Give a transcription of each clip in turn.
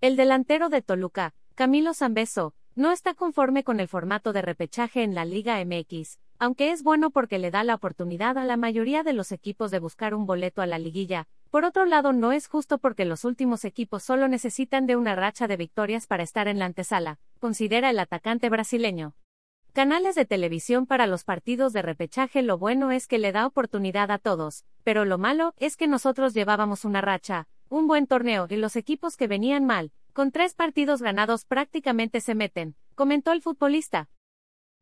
El delantero de Toluca, Camilo Zambeso, no está conforme con el formato de repechaje en la Liga MX, aunque es bueno porque le da la oportunidad a la mayoría de los equipos de buscar un boleto a la liguilla. Por otro lado, no es justo porque los últimos equipos solo necesitan de una racha de victorias para estar en la antesala, considera el atacante brasileño. Canales de televisión para los partidos de repechaje lo bueno es que le da oportunidad a todos, pero lo malo es que nosotros llevábamos una racha, un buen torneo y los equipos que venían mal, con tres partidos ganados prácticamente se meten, comentó el futbolista.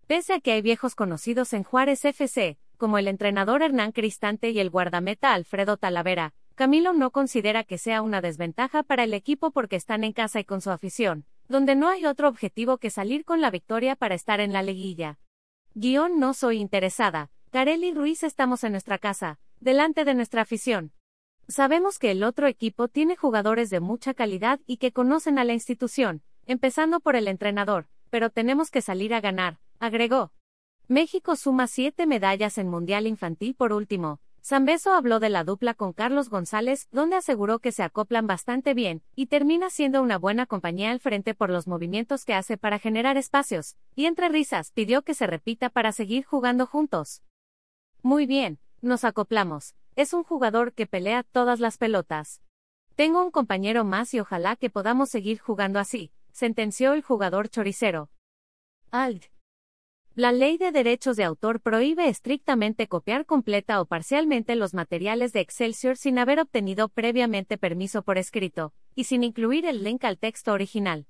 Pese a que hay viejos conocidos en Juárez FC, como el entrenador Hernán Cristante y el guardameta Alfredo Talavera, Camilo no considera que sea una desventaja para el equipo porque están en casa y con su afición, donde no hay otro objetivo que salir con la victoria para estar en la liguilla. Guión no soy interesada, Carelli Ruiz estamos en nuestra casa, delante de nuestra afición. Sabemos que el otro equipo tiene jugadores de mucha calidad y que conocen a la institución, empezando por el entrenador, pero tenemos que salir a ganar, agregó. México suma siete medallas en Mundial Infantil por último. Zambeso habló de la dupla con Carlos González, donde aseguró que se acoplan bastante bien, y termina siendo una buena compañía al frente por los movimientos que hace para generar espacios, y entre risas pidió que se repita para seguir jugando juntos. Muy bien, nos acoplamos, es un jugador que pelea todas las pelotas. Tengo un compañero más y ojalá que podamos seguir jugando así, sentenció el jugador choricero. Alt. La ley de derechos de autor prohíbe estrictamente copiar completa o parcialmente los materiales de Excelsior sin haber obtenido previamente permiso por escrito, y sin incluir el link al texto original.